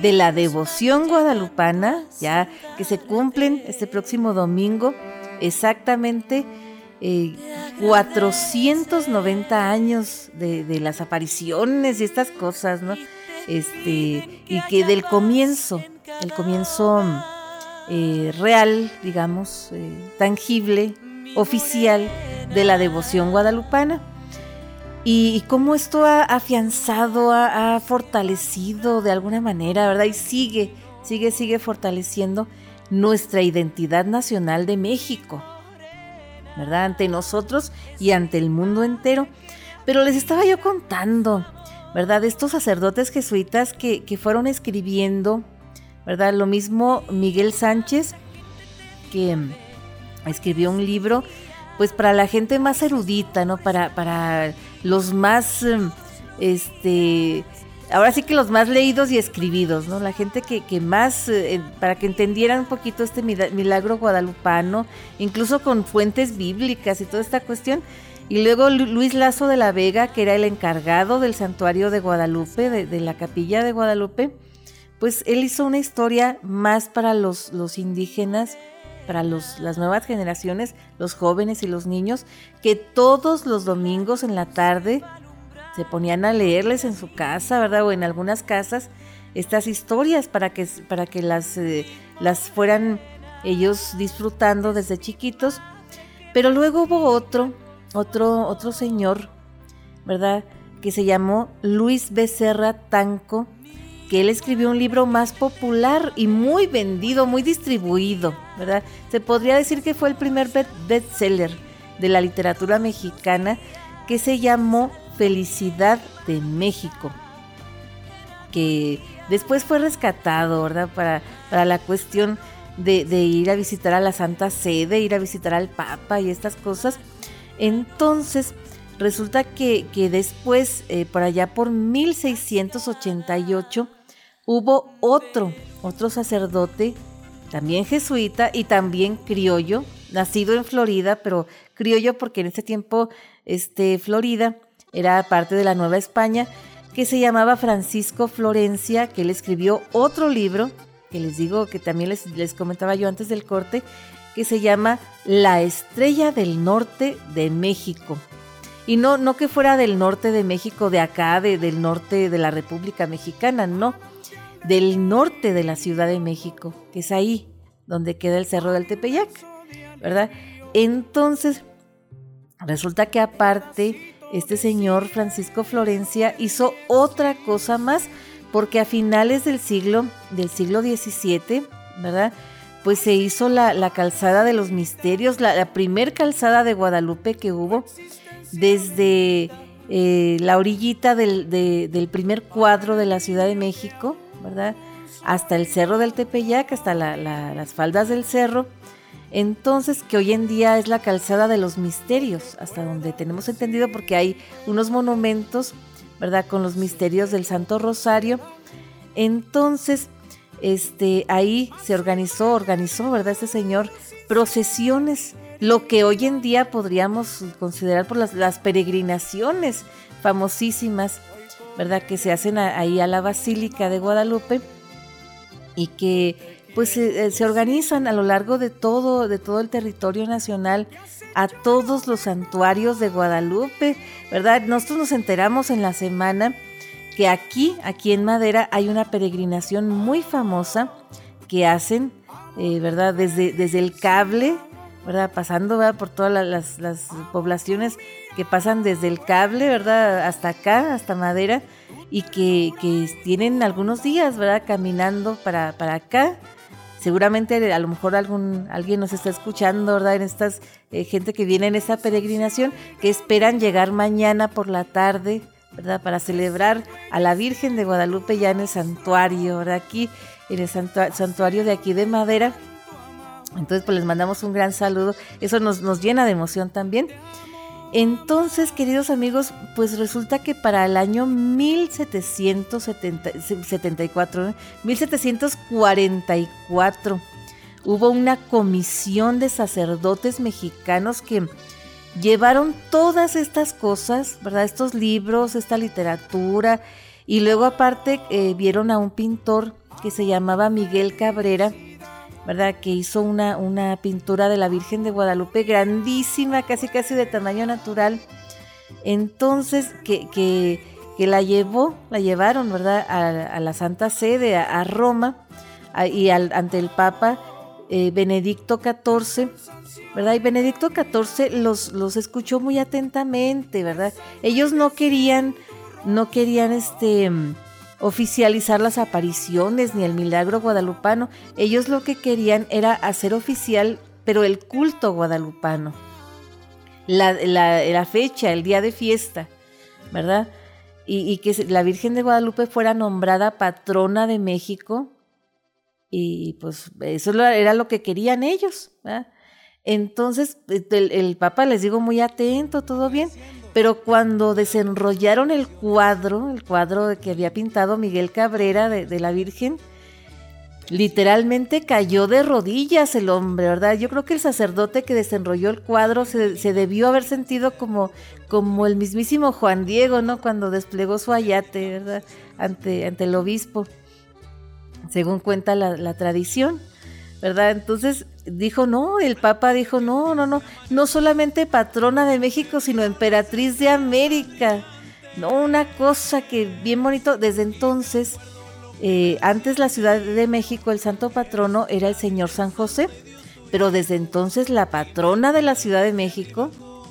de la devoción guadalupana, ya que se cumplen este próximo domingo exactamente 490 eh, años de, las apariciones y estas cosas, ¿no? Este, y que del comienzo, el comienzo eh, real, digamos, eh, tangible, oficial de la devoción guadalupana. Y, cómo esto ha afianzado, ha, fortalecido de alguna manera, ¿verdad? Y sigue, sigue, sigue fortaleciendo nuestra identidad nacional de México, ¿verdad? Ante nosotros y ante el mundo entero. Pero les estaba yo contando, ¿verdad? Estos sacerdotes jesuitas que, que fueron escribiendo, ¿verdad? Lo mismo Miguel Sánchez, que escribió un libro pues para la gente más erudita, ¿no? Para, para los más, em, este, ahora sí que los más leídos y escribidos, ¿no? La gente que, que más, eh, para que entendieran un poquito este milagro guadalupano, incluso con fuentes bíblicas y toda esta cuestión. Y luego Luis Lazo de la Vega, que era el encargado del santuario de Guadalupe, de, de la capilla de Guadalupe, pues él hizo una historia más para los, los indígenas para los, las nuevas generaciones, los jóvenes y los niños, que todos los domingos en la tarde se ponían a leerles en su casa, ¿verdad? O en algunas casas estas historias para que, para que las, eh, las fueran ellos disfrutando desde chiquitos. Pero luego hubo otro, otro, otro señor, ¿verdad? Que se llamó Luis Becerra Tanco, que él escribió un libro más popular y muy vendido, muy distribuido, ¿verdad? Se podría decir que fue el primer bestseller de la literatura mexicana que se llamó Felicidad de México, que Después fue rescatado, ¿verdad? Para, para la cuestión de, ir a visitar a la Santa Sede, ir a visitar al Papa y estas cosas. Entonces, resulta que, después, eh, por allá por 1688, hubo otro, otro sacerdote, también jesuita y también criollo, nacido en Florida, pero criollo porque en ese tiempo este, Florida era parte de la Nueva España, que se llamaba Francisco Florencia, que él escribió otro libro, que les digo que también les, les comentaba yo antes del corte, que se llama La Estrella del Norte de México. Y no, no que fuera del norte de México, de acá, de, del norte de la República Mexicana, no, del norte de la Ciudad de México, que es ahí donde queda el Cerro del Tepeyac, ¿verdad? Entonces, resulta que aparte, este señor Francisco Florencia hizo otra cosa más, porque a finales del siglo, del siglo XVII, ¿verdad? Pues se hizo la, calzada de los misterios, la, primer calzada de Guadalupe que hubo desde eh, la orillita del, primer cuadro de la Ciudad de México, ¿verdad? Hasta el cerro del Tepeyac, hasta las faldas del cerro. Entonces, que hoy en día es la calzada de los misterios, hasta donde tenemos entendido, porque hay unos monumentos ¿verdad? Con los misterios del Santo Rosario. Entonces, este, ahí se organizó, organizó, ¿verdad? Este señor, procesiones, lo que hoy en día podríamos considerar por las, peregrinaciones famosísimas, ¿verdad? Que se hacen ahí a la Basílica de Guadalupe y que pues se, se, organizan a lo largo de todo, de todo el territorio nacional a todos los santuarios de Guadalupe, ¿verdad? Nosotros nos enteramos en la semana que aquí, aquí en Madera, hay una peregrinación muy famosa que hacen, eh, ¿verdad? Desde, desde el cable, ¿verdad? Pasando por todas las, poblaciones que pasan desde el cable, ¿verdad? Hasta acá, hasta Madera, y que, que tienen algunos días, ¿verdad? Caminando para, para acá seguramente a lo mejor algún, alguien nos está escuchando, ¿verdad? En estas eh, gente que viene en esta peregrinación, que esperan llegar mañana por la tarde, ¿verdad? Para celebrar a la Virgen de Guadalupe ya en el santuario, ¿verdad? Aquí, en el santuario de aquí de Madera. Entonces, pues les mandamos un gran saludo. Eso nos, nos llena de emoción también. Entonces, queridos amigos, pues resulta que para el año 1774, 1744, ¿eh? hubo una comisión de sacerdotes mexicanos que llevaron todas estas cosas, ¿verdad? Estos libros, esta literatura, y luego aparte eh, vieron a un pintor que se llamaba Miguel Cabrera, ¿verdad? Que hizo una, una pintura de la Virgen de Guadalupe grandísima, casi casi de tamaño natural. Entonces, que, que, la llevó, la llevaron, ¿verdad? A, la Santa Sede, a, Roma, y ante el Papa eh, Benedicto XIV, ¿verdad? Y Benedicto XIV los, los escuchó muy atentamente, ¿verdad? Ellos no querían, no querían este oficializar las apariciones ni el milagro guadalupano. Ellos lo que querían era hacer oficial, pero el culto guadalupano. La, fecha, el día de fiesta, ¿verdad? Y, que la Virgen de Guadalupe fuera nombrada patrona de México. Y pues eso era lo que querían ellos. Entonces el, el Papa les digo muy atento, todo bien, pero cuando desenrollaron el cuadro, el cuadro que había pintado Miguel Cabrera de, la Virgen, literalmente cayó de rodillas el hombre, ¿verdad? Yo creo que el sacerdote que desenrolló el cuadro se, debió haber sentido como, como el mismísimo Juan Diego, ¿no? Cuando desplegó su ayate, ¿verdad? Ante, ante el obispo, según cuenta la, la tradición, ¿verdad? Entonces dijo no, el Papa dijo no, no, no, no solamente patrona de México, sino emperatriz de América. No, una cosa que bien bonito, desde entonces, eh, antes la Ciudad de México, el santo patrono era el Señor San José, pero desde entonces la patrona de la Ciudad de México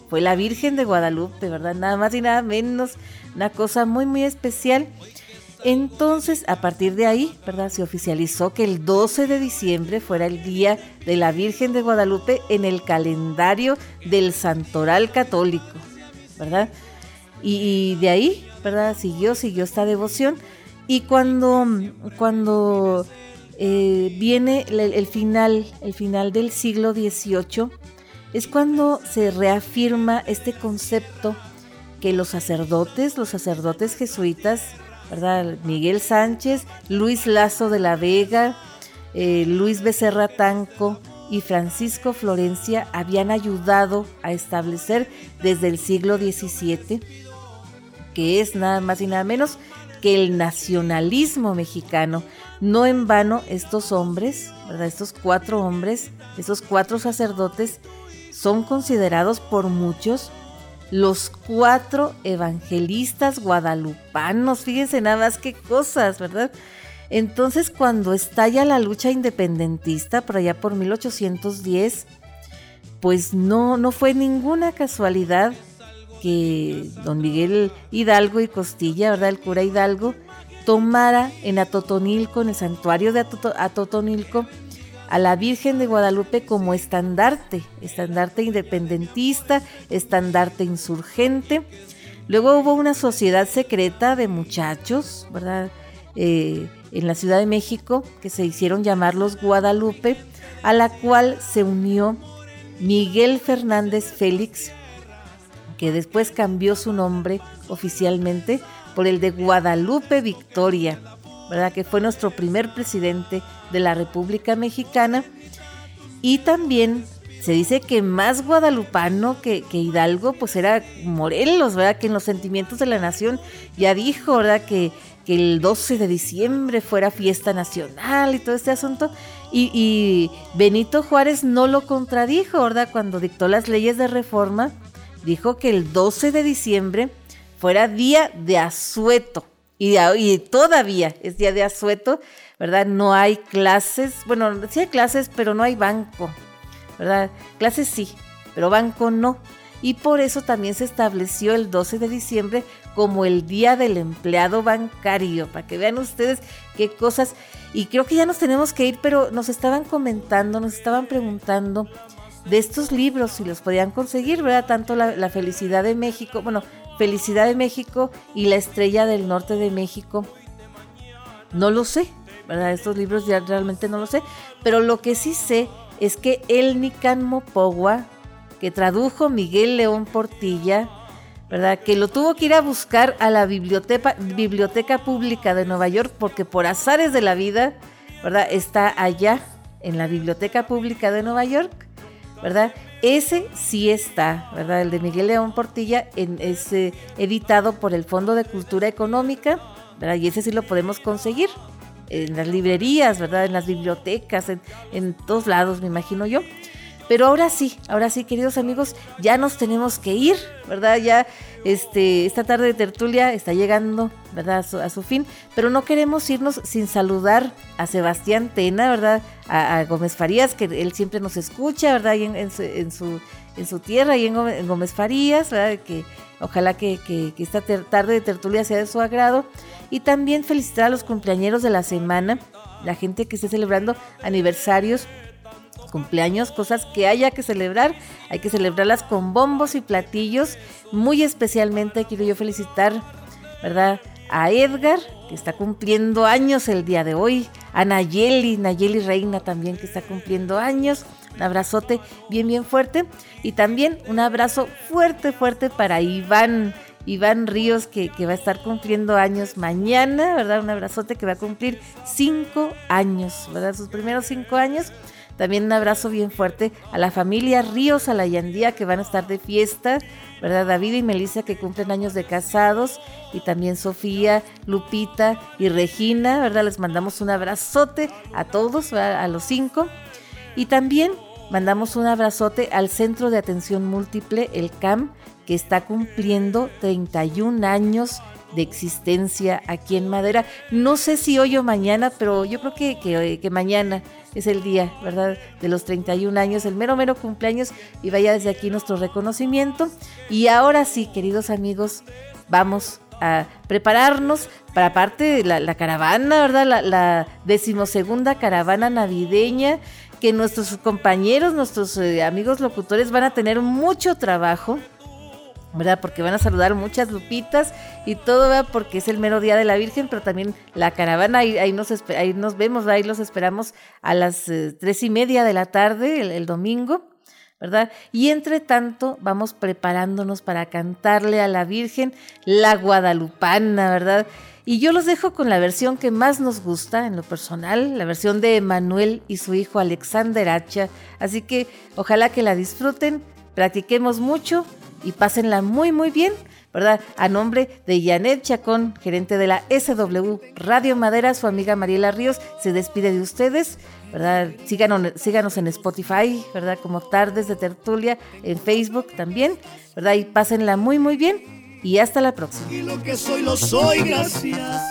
fue la Virgen de Guadalupe, ¿verdad? Nada más y nada menos, una cosa muy, muy especial. Entonces, a partir de ahí, ¿verdad? Se oficializó que el 12 de diciembre fuera el día de la Virgen de Guadalupe en el calendario del Santoral Católico, ¿verdad? Y, de ahí, ¿verdad? Siguió, siguió esta devoción. Y cuando, cuando eh, viene el, final, el final del siglo XVIII, es cuando se reafirma este concepto que los sacerdotes, los sacerdotes jesuitas, Miguel Sánchez, Luis Lazo de la Vega, eh, Luis Becerra Tanco y Francisco Florencia habían ayudado a establecer desde el siglo XVII, que es nada más y nada menos que el nacionalismo mexicano. No en vano estos hombres, ¿verdad? Estos cuatro hombres, esos cuatro sacerdotes, son considerados por muchos los cuatro evangelistas guadalupanos. Fíjense nada más qué cosas, ¿verdad? Entonces, cuando estalla la lucha independentista, por allá por 1810, pues no, no fue ninguna casualidad que don Miguel Hidalgo y Costilla, ¿verdad? El cura Hidalgo, tomara en Atotonilco, en el santuario de Atotonilco, a la Virgen de Guadalupe como estandarte, estandarte independentista, estandarte insurgente. Luego hubo una sociedad secreta de muchachos, ¿verdad? Eh, en la Ciudad de México, que se hicieron llamar los Guadalupe, a la cual se unió Miguel Fernández Félix, que después cambió su nombre oficialmente por el de Guadalupe Victoria, ¿verdad? que fue nuestro primer presidente de la República Mexicana. Y también se dice que más guadalupano que, que, Hidalgo, pues era Morelos, ¿verdad? Que en los sentimientos de la nación ya dijo, ¿verdad? Que que el 12 de diciembre fuera fiesta nacional y todo este asunto. Y, Benito Juárez no lo contradijo, ¿verdad? Cuando dictó las leyes de reforma, dijo que el 12 de diciembre fuera día de asueto. Y, y todavía es día de asueto, ¿verdad? No hay clases, bueno, sí hay clases, pero no hay banco, ¿verdad? Clases sí, pero banco no y por eso también se estableció el 12 de diciembre como el Día del Empleado Bancario, para que vean ustedes qué cosas. Y creo que ya nos tenemos que ir, pero nos estaban comentando, nos estaban preguntando de estos libros, si los podían conseguir, ¿verdad? Tanto la, Felicidad de México, bueno, Felicidad de México y La Estrella del Norte de México. No lo sé, ¿verdad? Estos libros ya realmente no lo sé, pero lo que sí sé es que el Nican Mopogua que tradujo Miguel León Portilla, ¿verdad? Que lo tuvo que ir a buscar a la biblioteca, biblioteca pública de Nueva York porque por azares de la vida, ¿verdad? Está allá en la biblioteca pública de Nueva York, ¿verdad? Ese sí está, ¿verdad? El de Miguel León Portilla es editado por el Fondo de Cultura Económica, ¿verdad? Y ese sí lo podemos conseguir en las librerías, ¿verdad? En las bibliotecas, en, en todos lados, me imagino yo. Pero ahora sí, ahora sí, queridos amigos, ya nos tenemos que ir, ¿verdad? Ya este, esta tarde de tertulia está llegando, ¿verdad? A su, fin, pero no queremos irnos sin saludar a Sebastián Tena, ¿verdad? A, Gómez Farías, que él siempre nos escucha, ¿verdad? En, su, en, su, tierra, y en Gómez, Farías, ¿verdad? Que ojalá que, que, que esta tarde de tertulia sea de su agrado. Y también felicitar a los cumpleañeros de la semana, la gente que esté celebrando aniversarios cumpleaños, cosas que haya que celebrar, hay que celebrarlas con bombos y platillos. Muy especialmente quiero yo felicitar, ¿verdad? A Edgar, que está cumpliendo años el día de hoy, a Nayeli, Nayeli Reina también que está cumpliendo años. Un abrazote bien, bien fuerte. Y también un abrazo fuerte, fuerte para Iván. Iván Ríos, que, que, va a estar cumpliendo años mañana, ¿verdad? Un abrazote que va a cumplir cinco años, ¿verdad? Sus primeros cinco años. También un abrazo bien fuerte a la familia Ríos Alayandía que van a estar de fiesta, ¿verdad? David y Melissa que cumplen años de casados y también Sofía, Lupita y Regina, ¿verdad? Les mandamos un abrazote a todos, a los cinco. Y también mandamos un abrazote al Centro de Atención Múltiple, el CAM, que está cumpliendo 31 años de existencia aquí en Madera. No sé si hoy o mañana, pero yo creo que, que, mañana es el día, ¿verdad? De los 31 años, el mero, mero cumpleaños. Y vaya desde aquí nuestro reconocimiento. Y ahora sí, queridos amigos, vamos a prepararnos para parte de la, caravana, ¿verdad? La, decimosegunda caravana navideña que nuestros compañeros, nuestros eh, amigos locutores van a tener mucho trabajo, ¿verdad? Porque van a saludar muchas lupitas y todo, ¿verdad? Porque es el mero día de la Virgen, pero también la caravana, ahí, nos, ahí nos vemos, ahí los esperamos a las eh, tres y media de la tarde, el, domingo. ¿verdad? Y entre tanto vamos preparándonos para cantarle a la Virgen la guadalupana, ¿verdad? Y yo los dejo con la versión que más nos gusta en lo personal, la versión de Manuel y su hijo Alexander Hacha. Así que ojalá que la disfruten, practiquemos mucho y pásenla muy, muy bien, ¿verdad? A nombre de Janet Chacón, gerente de la SW Radio Madera, su amiga Mariela Ríos se despide de ustedes, ¿verdad? Síganos, síganos en Spotify, ¿verdad? Como Tardes de Tertulia, en Facebook también, ¿verdad? Y pásenla muy, muy bien y hasta la próxima. Y lo que soy, lo soy, gracias.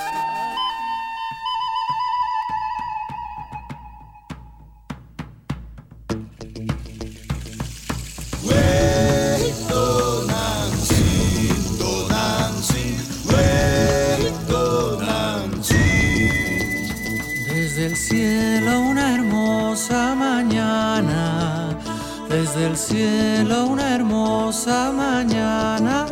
Desde el cielo una hermosa mañana.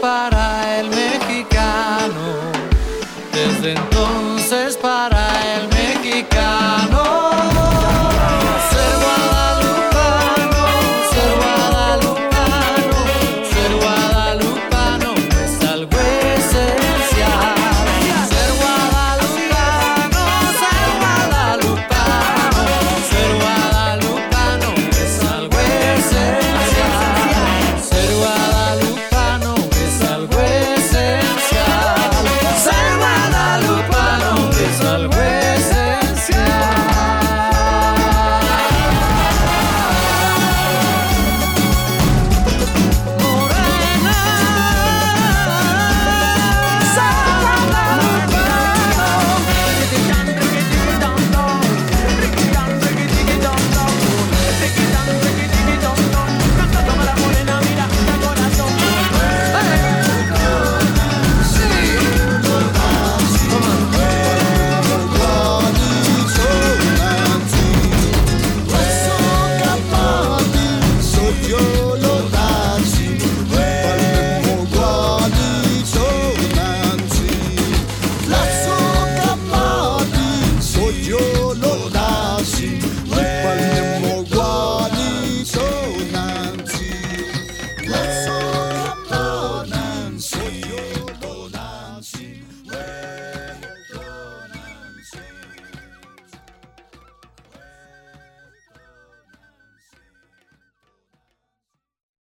para